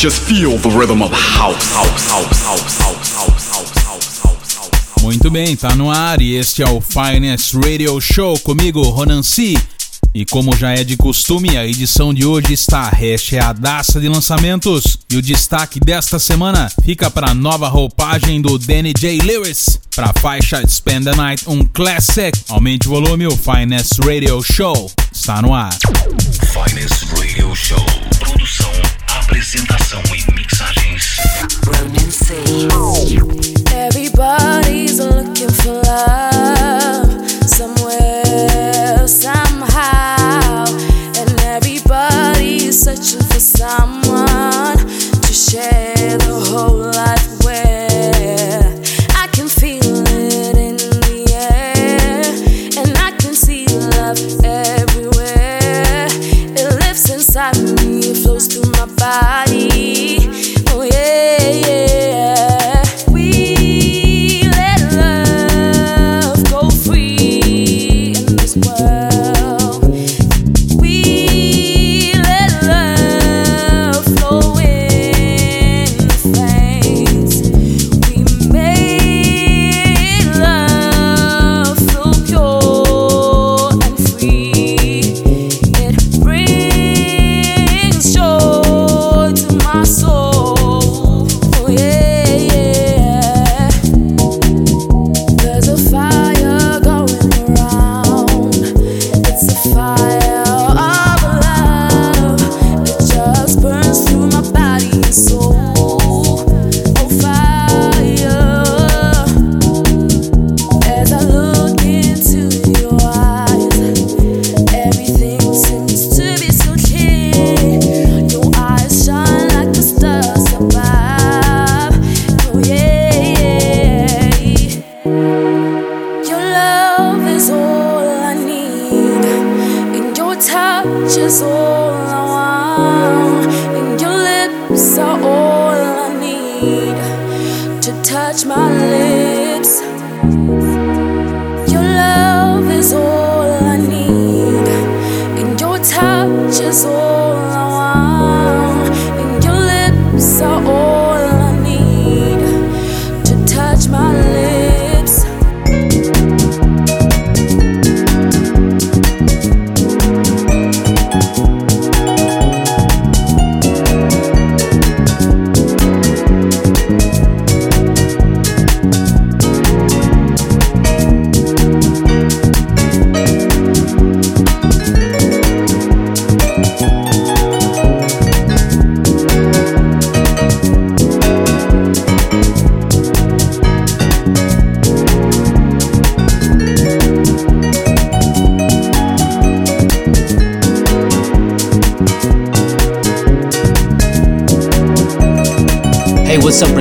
Just feel the rhythm of house, house, house, house, house, house, house, house, house, house. Muito bem, tá no ar e este é o Finest Radio Show comigo, Ronan C. E como já é de costume, a edição de hoje está recheadaça de lançamentos. E o destaque desta semana fica para a nova roupagem do Danny J. Lewis. Para a faixa Spend the Night, um classic. Aumente o volume, o Finest Radio Show está no ar. Finest Radio Show. Produção, apresentação e mixagens. Everybody's looking for love somewhere, somehow, and everybody's searching for someone to share the whole life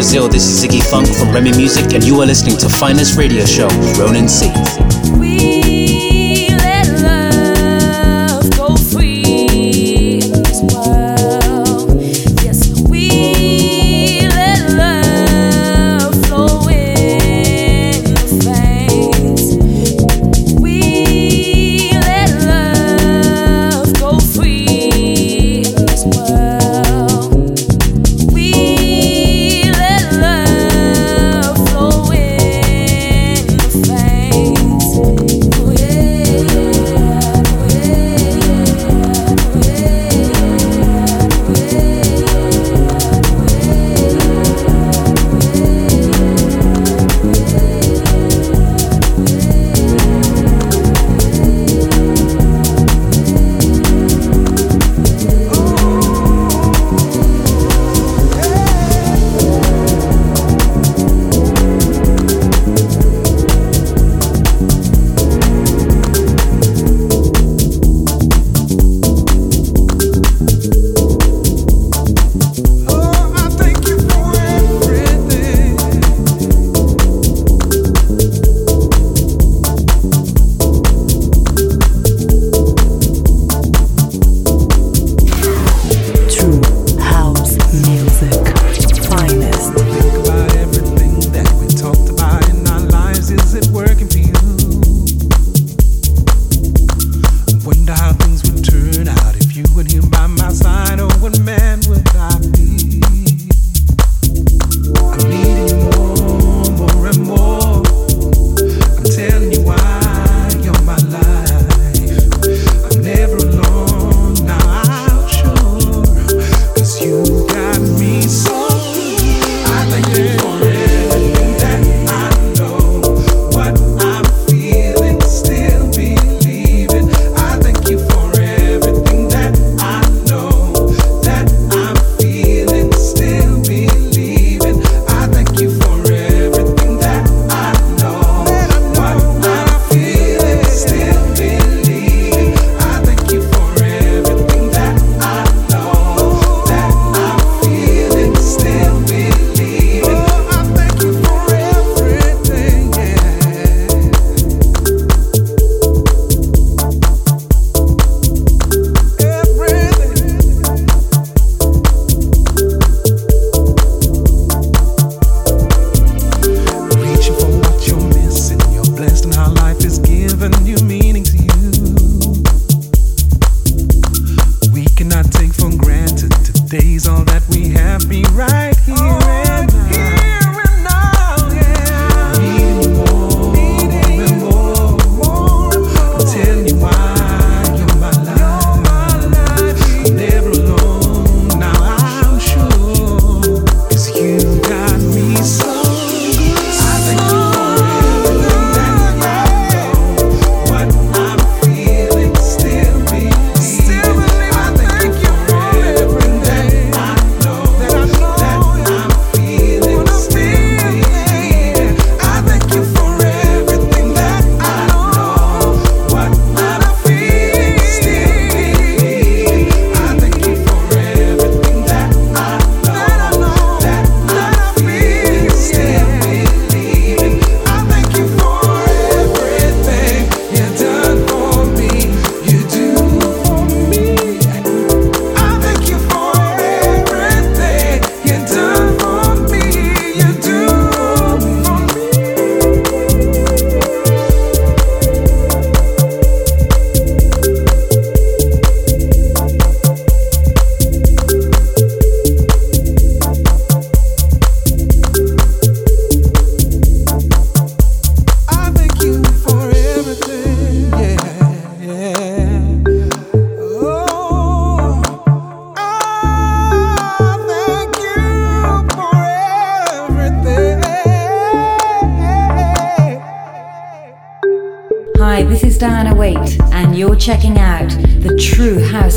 Brazil? This is Ziggy Funk from Remy Music, and you are listening to Finest Radio Show, Ronan C.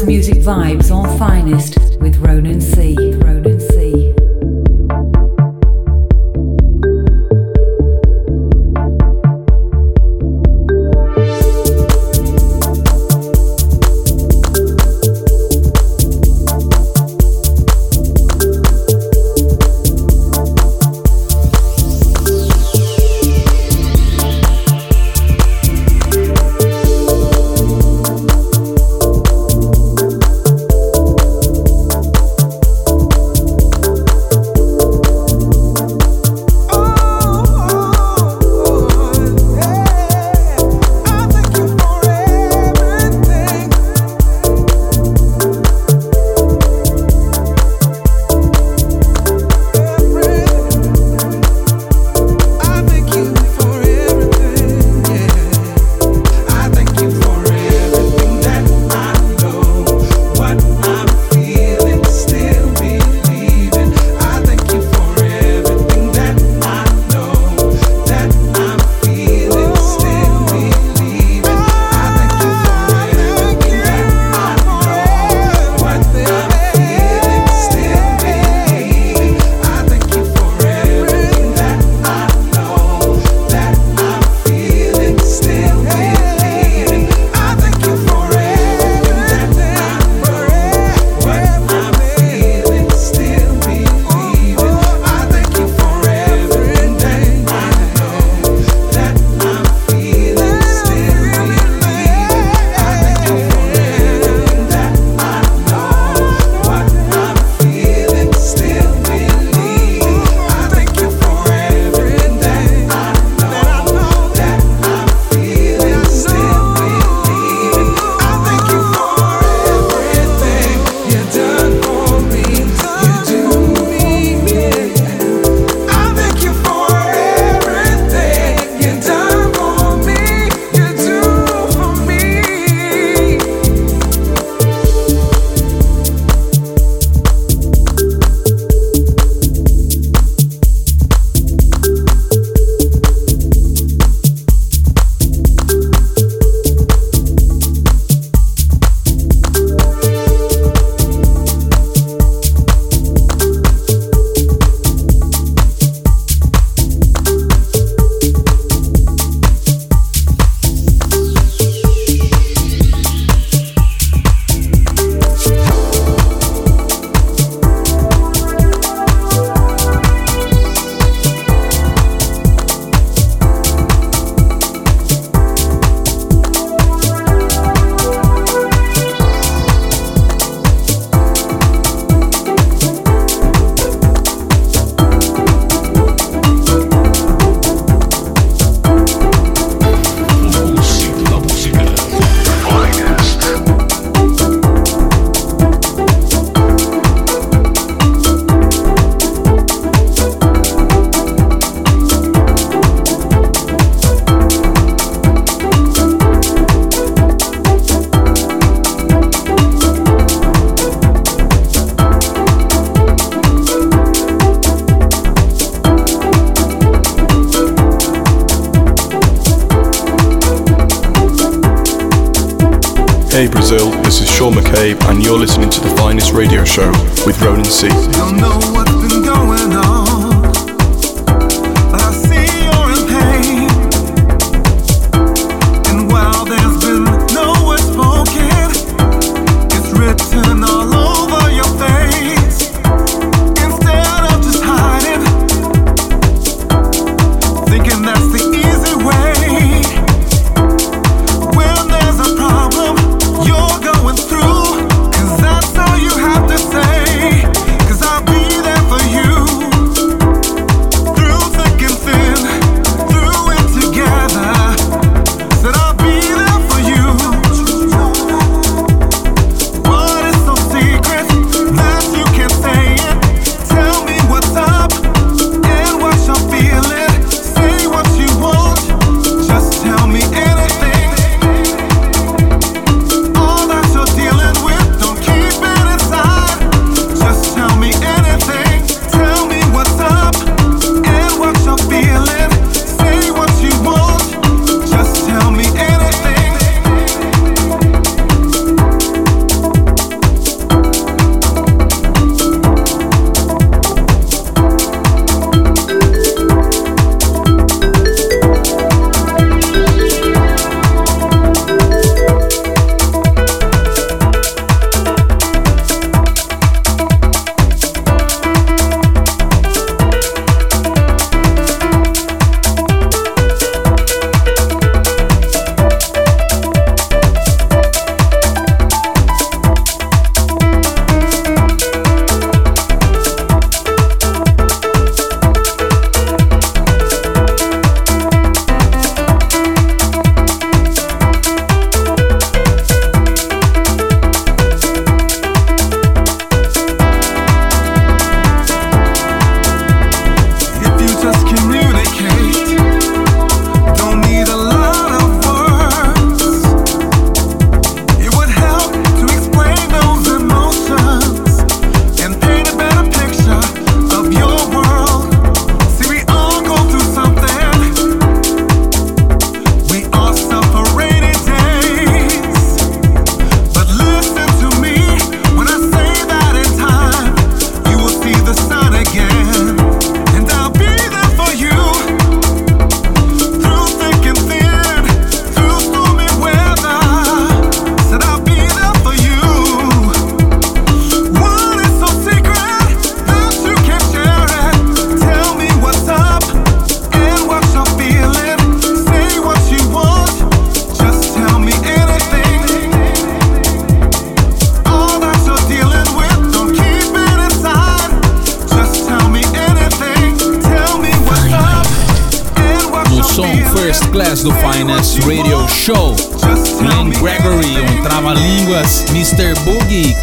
Music.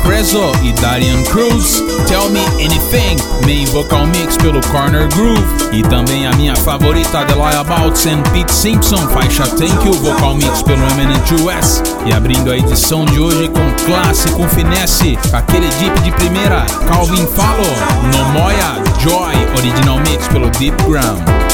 Prezzo e Darian Cruz. Tell Me Anything, main vocal mix pelo Corner Groove. E também a minha favorita, The Bouts and Pete Simpson, faixa Thank You, vocal mix pelo Eminent US. E abrindo a edição de hoje com classe, com finesse, aquele Deep de primeira, Calvin Fallo, Nomoya, Joy, original mix pelo Deep Ground.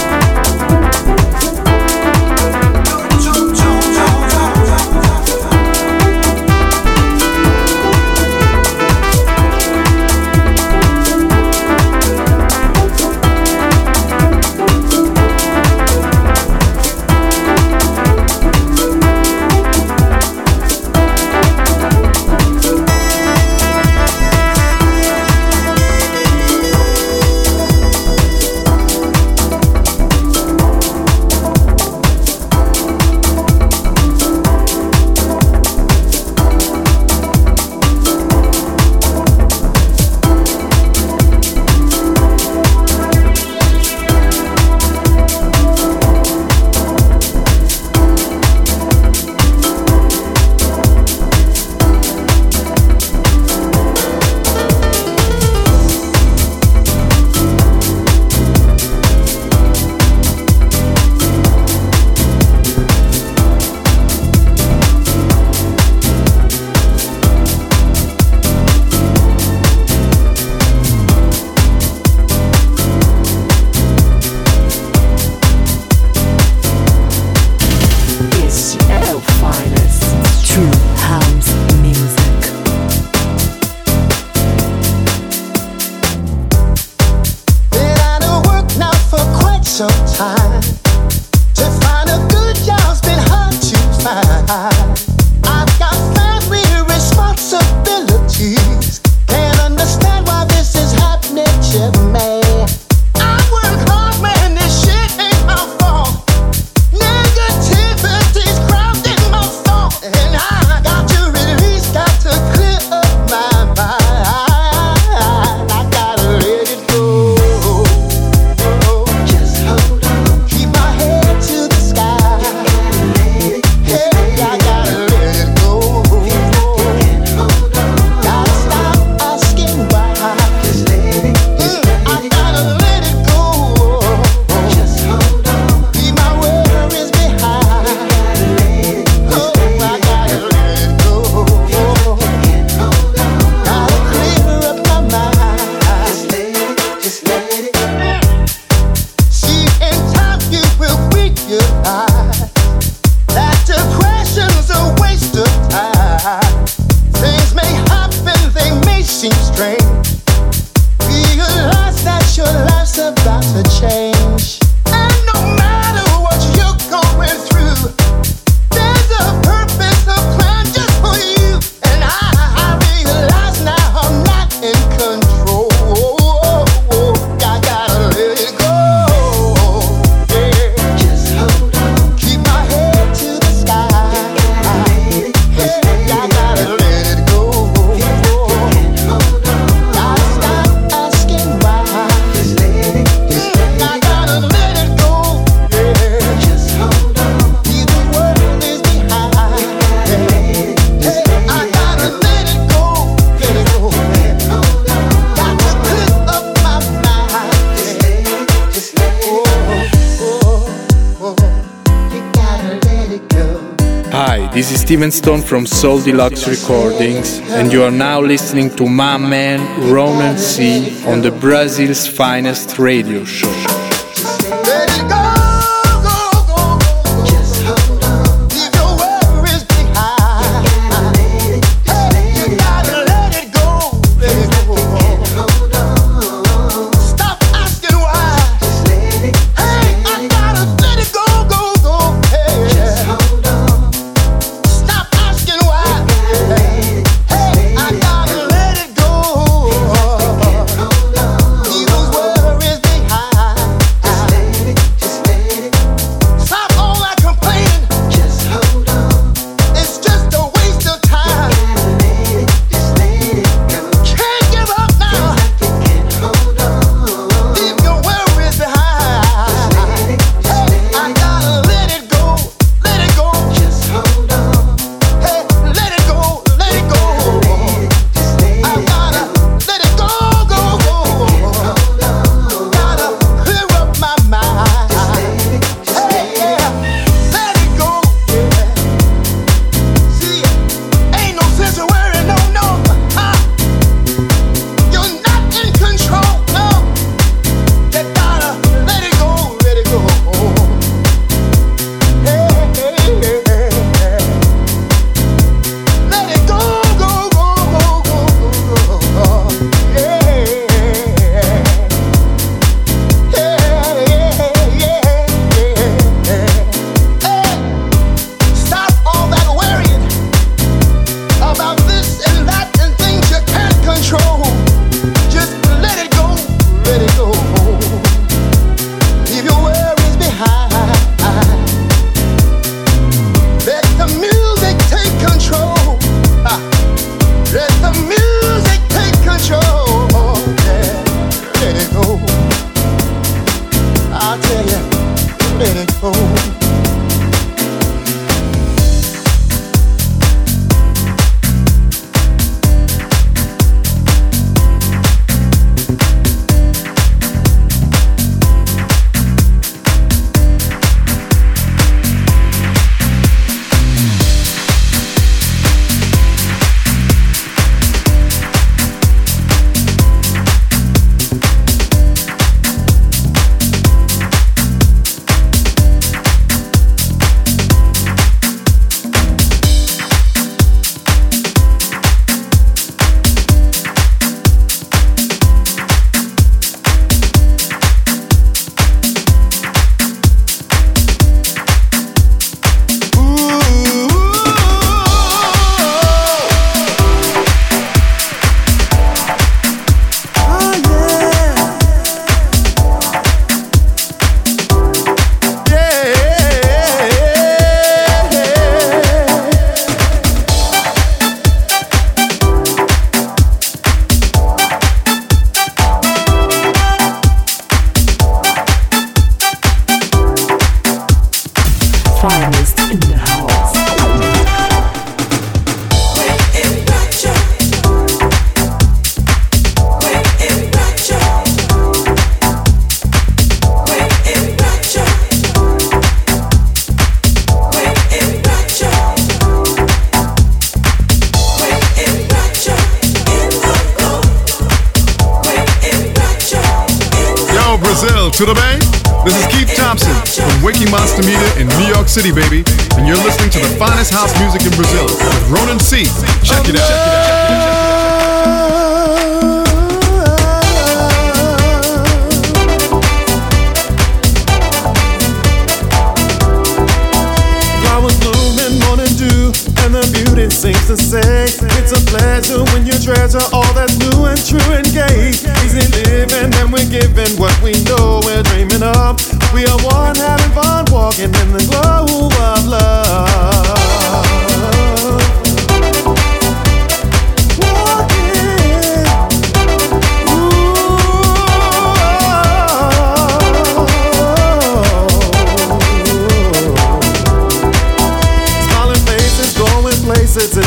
Steven Stone from Soul Deluxe Recordings, and you are now listening to my man Ronan C on the Brazil's finest radio show.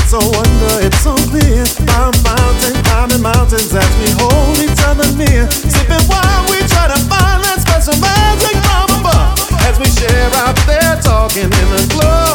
so wonder it's so clear. By mountain, climbing mountains as we hold each other near. Sipping wine, we try to find that special magic from above as we share out there talking in the club.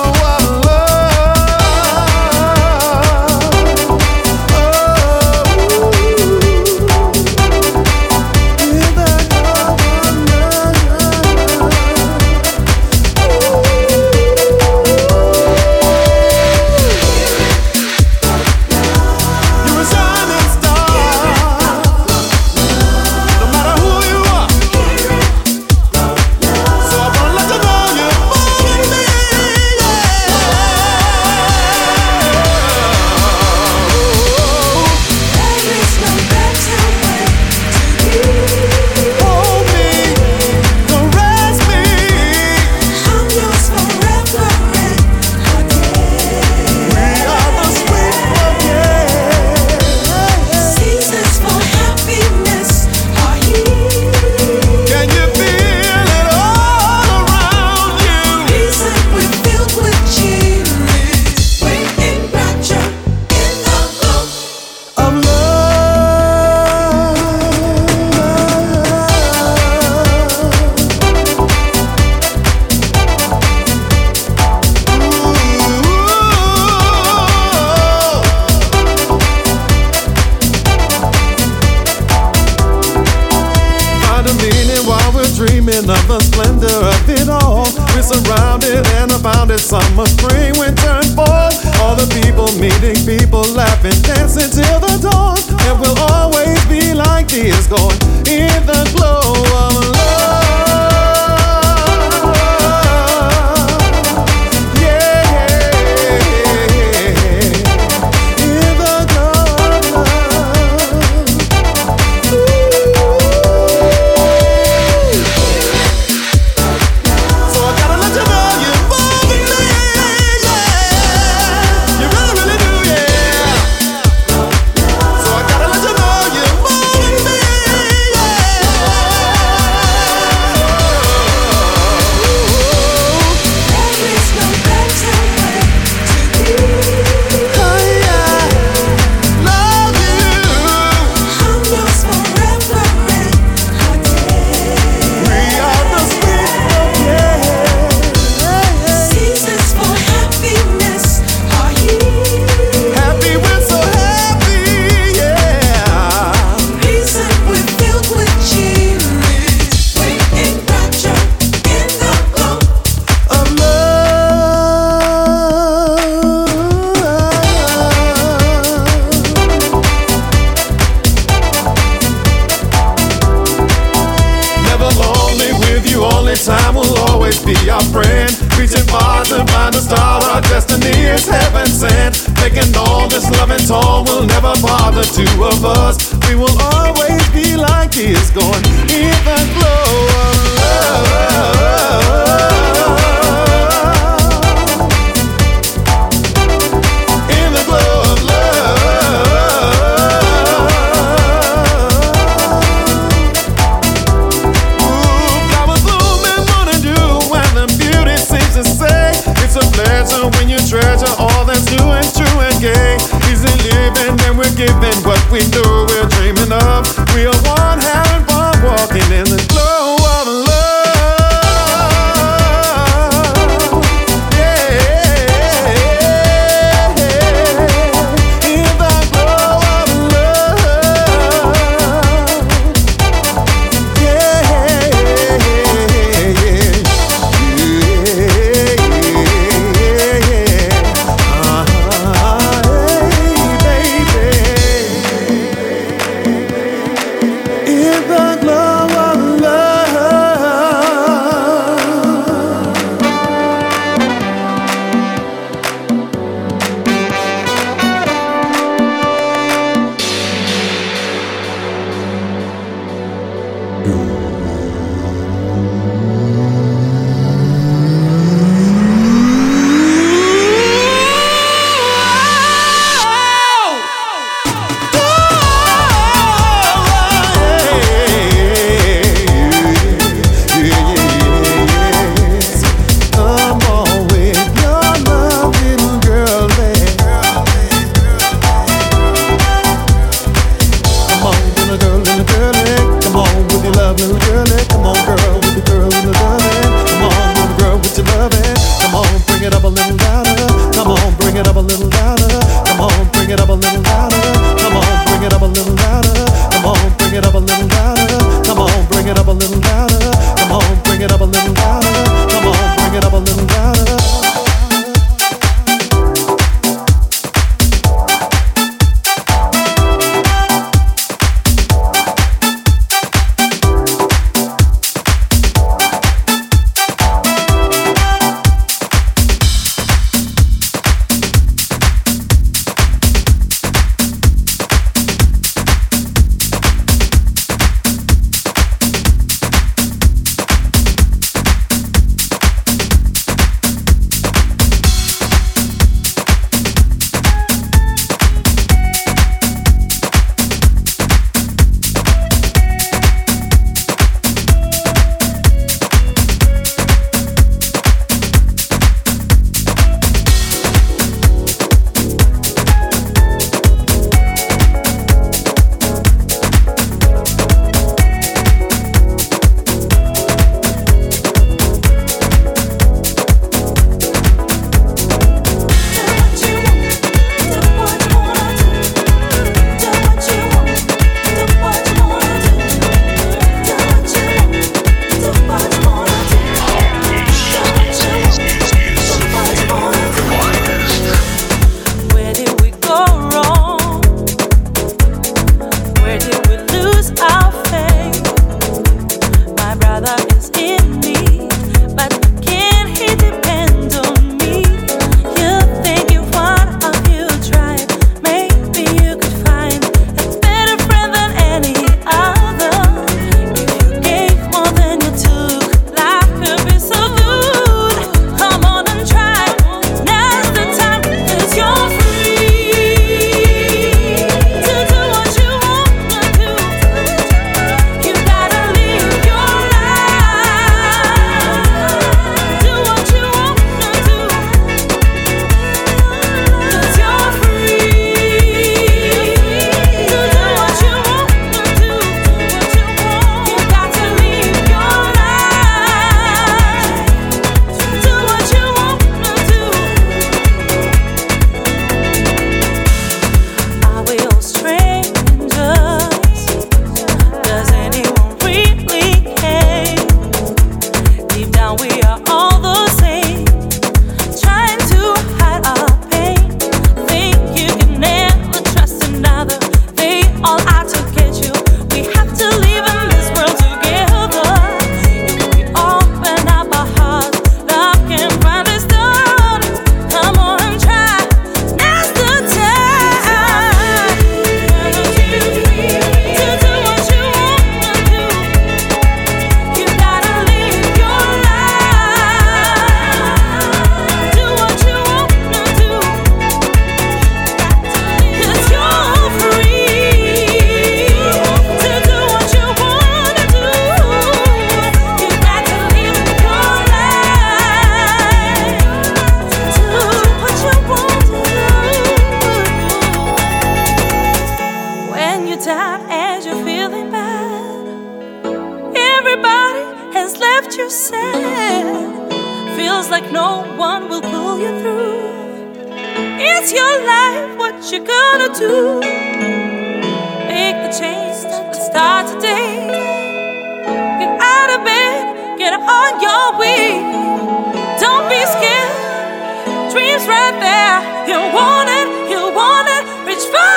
Dreams right there. You want it, you want it, reach for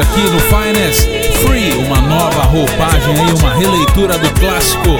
aqui no Finest, Free, uma nova roupagem aí, uma releitura do clássico.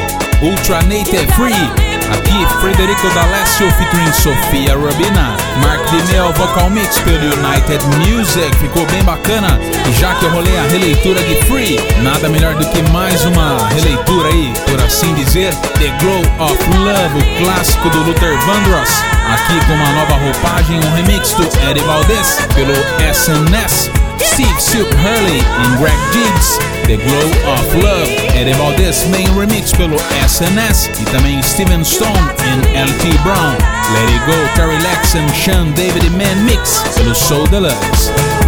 Ultra Native Free. Aqui, Frederico D'Alessio featuring Sofia Robina. Mark DeMel vocal mix pelo United Music, ficou bem bacana. E já que eu rolei a releitura de Free, nada melhor do que mais uma releitura aí, por assim dizer, The Glow of Love, o clássico do Luther Vandross. Aqui com uma nova roupagem, um remix do Eddie Valdez pelo SNS. Steve Hurley and Greg Diggs, The Glow of Love, Eddie Valdez main remix pelo SNS e também Steven Stone e LT Brown, Let It Go, Terry Lex and Sean David Man Mix. Pelo Soul Deluxe.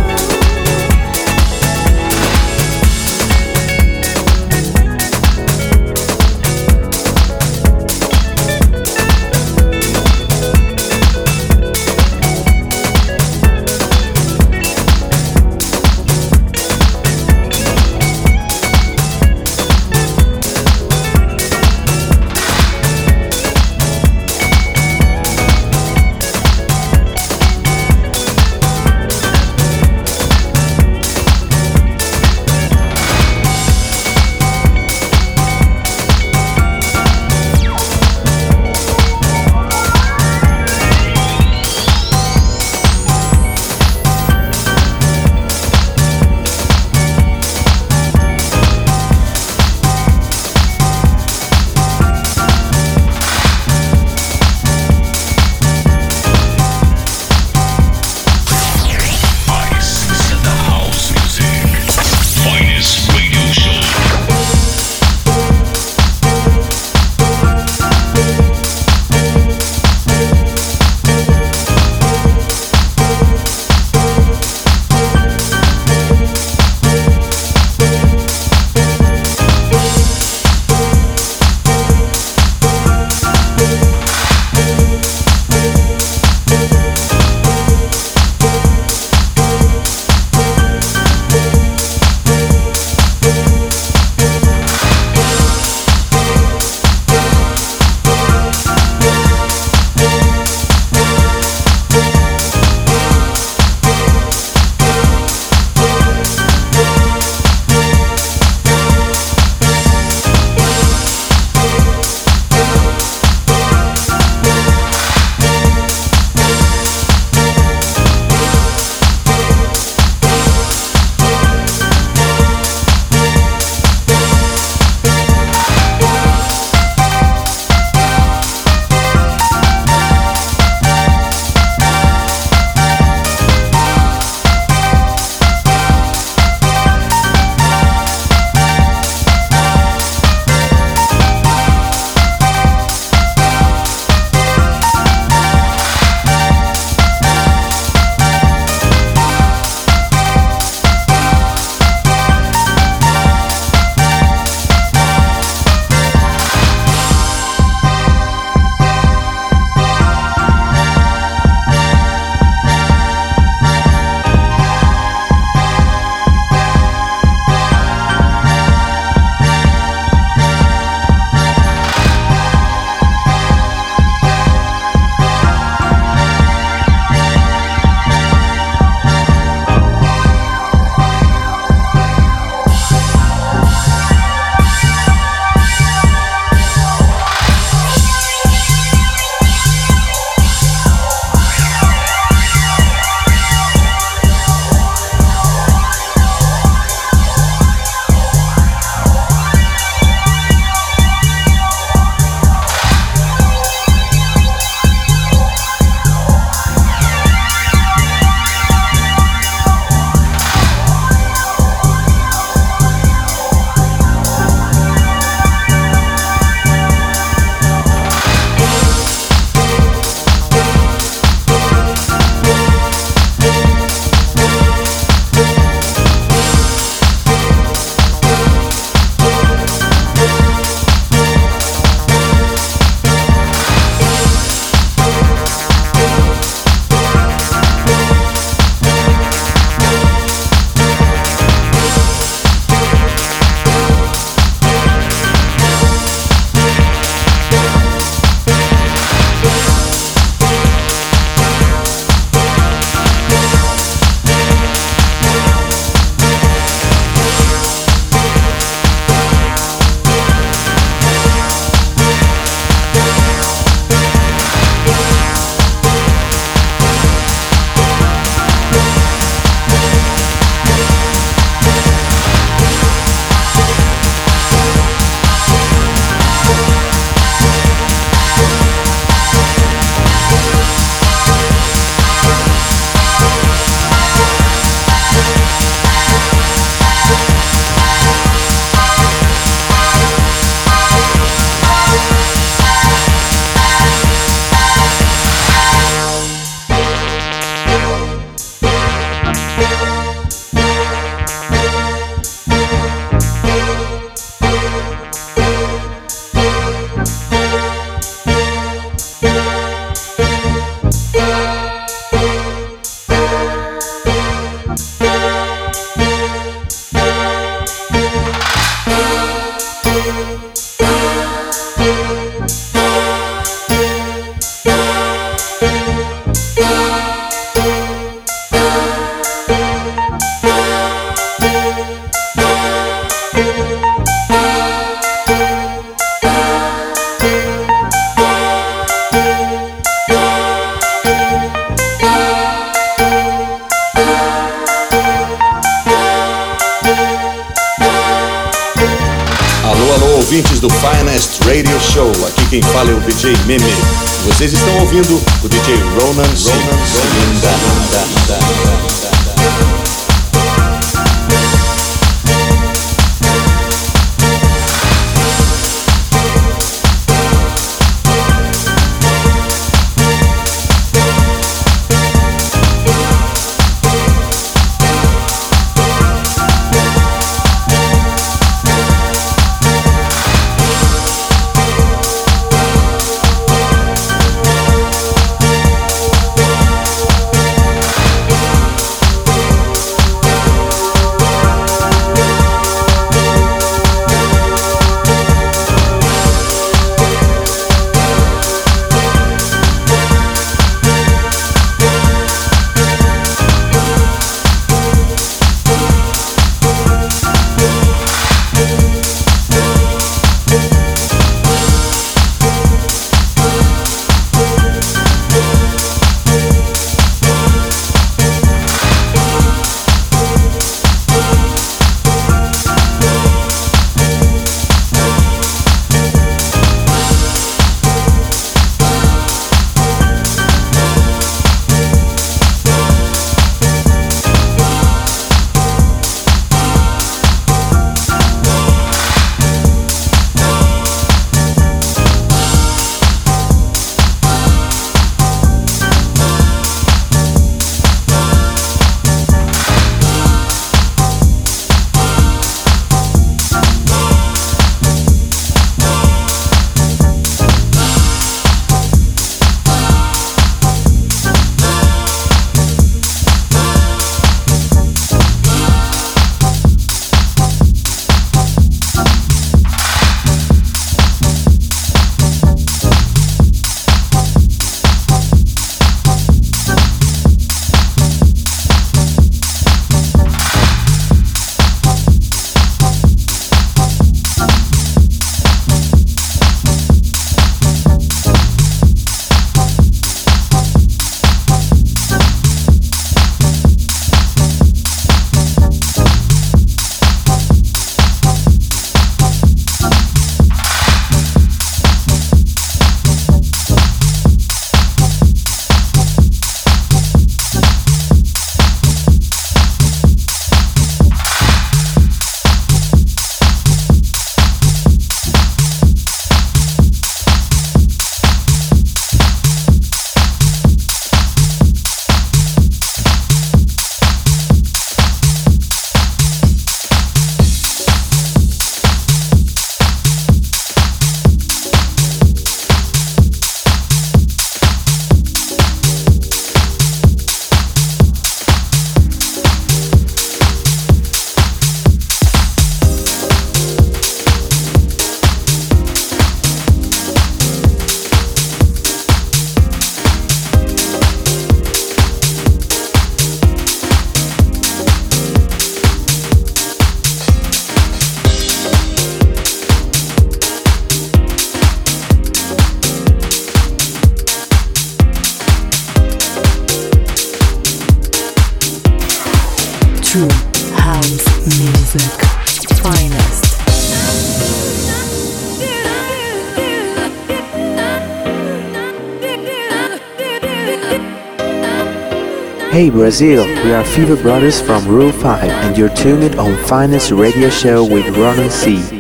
Hey Brazil, we are Fever Brothers from Rule 5 and you're tuned on Finest Radio Show with Ronan C.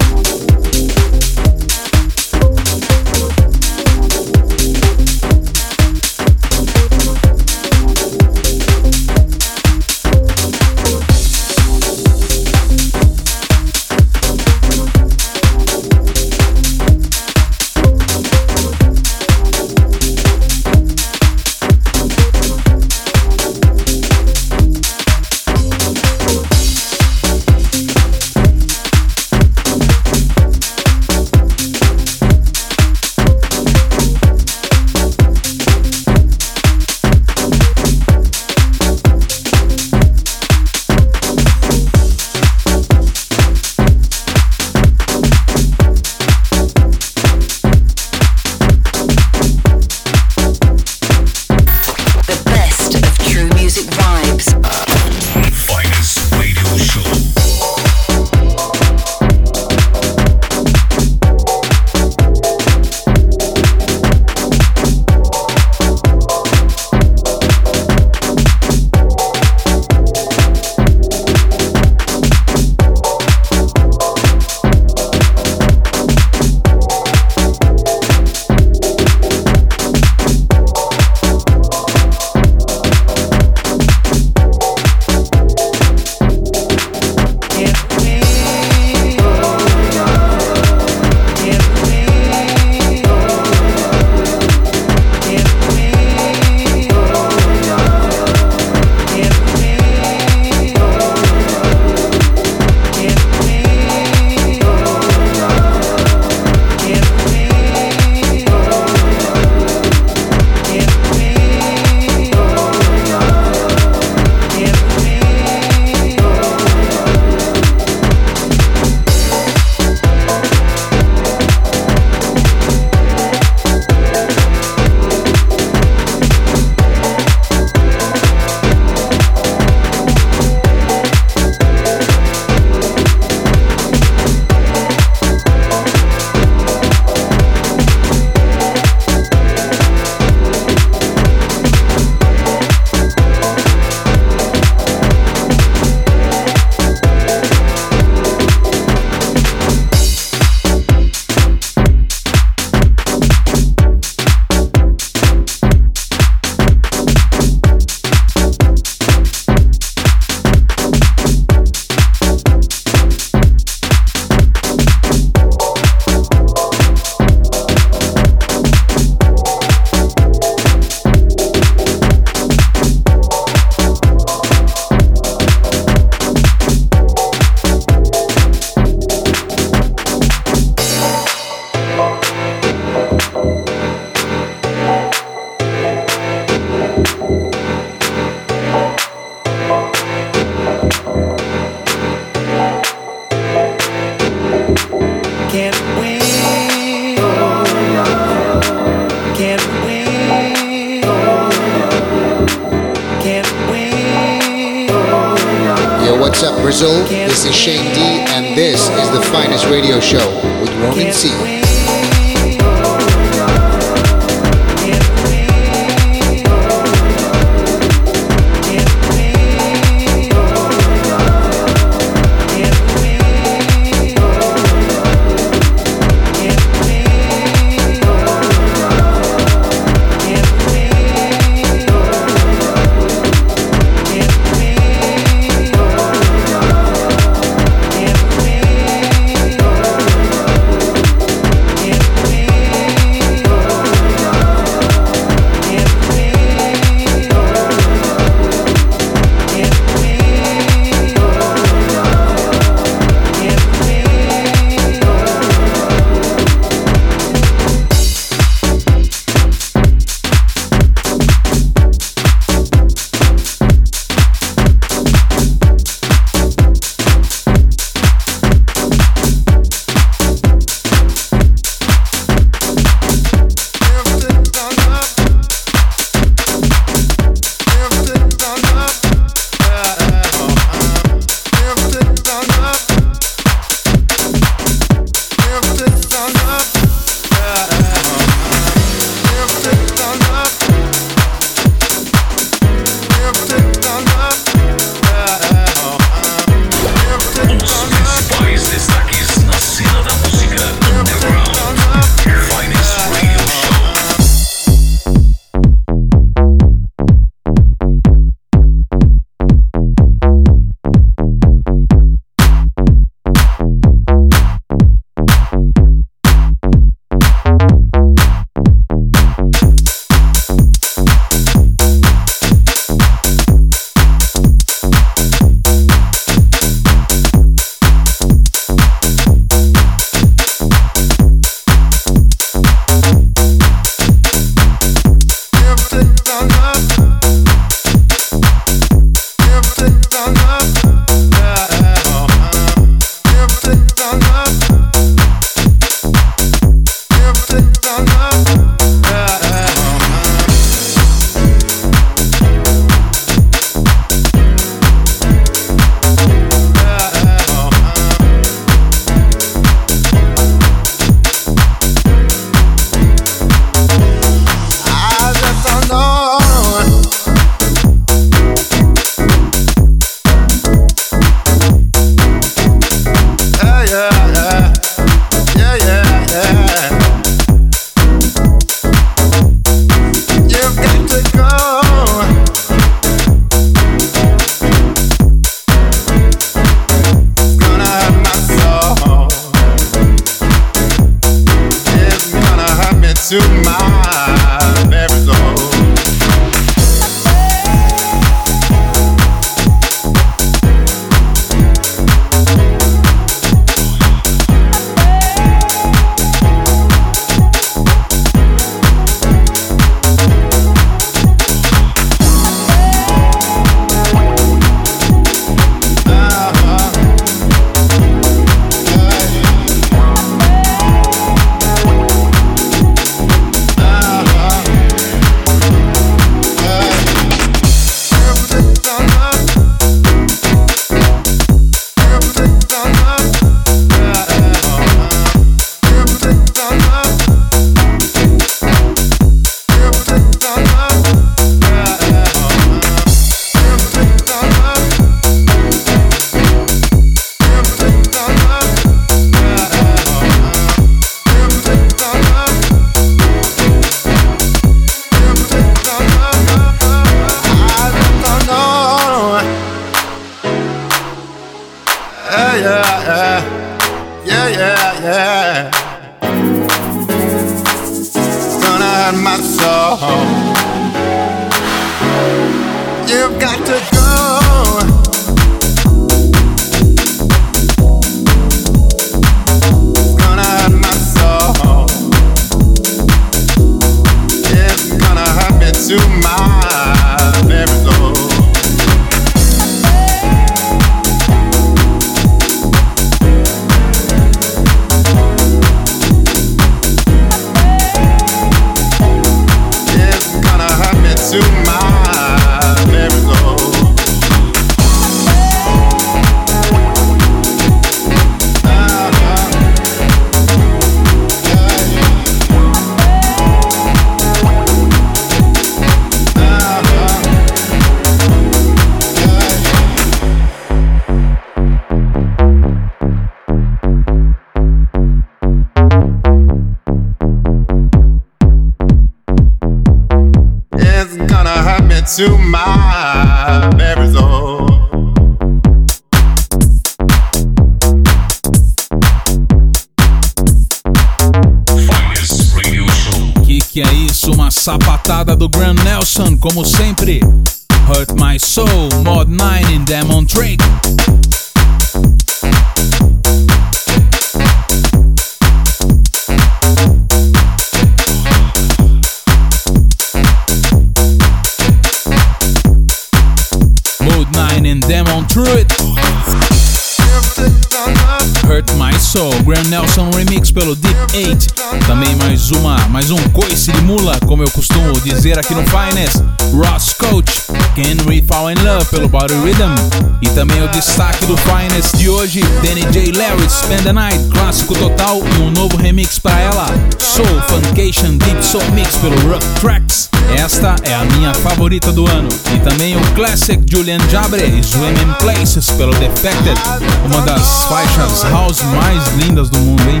Soul, Grand Nelson Remix pelo Deep 8. Também mais uma, mais um coice de mula, como eu costumo dizer aqui no Finest. Ross Coach, Can We Fall in Love pelo Body Rhythm. E também o destaque do Finest de hoje, Danny J. Larry, Spend the Night, clássico total e um novo remix para ela. Soul Funcation Deep Soul Mix pelo Rock Tracks. Esta é a minha favorita do ano. E também o Classic Julian Jabre, Swimming Places pelo Defected. Uma das faixas house mais lindas do mundo, hein?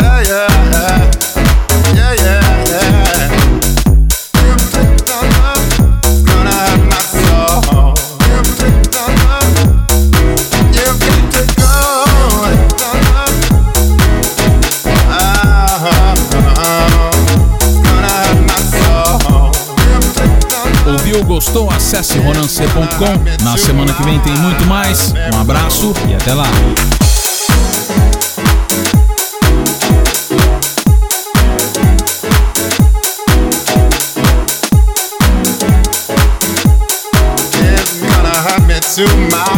Yeah, yeah, yeah, yeah, yeah. My soul. Ouviu, gostou? Acesse ronance.com. Na semana que vem tem muito mais. Um abraço e até lá. to my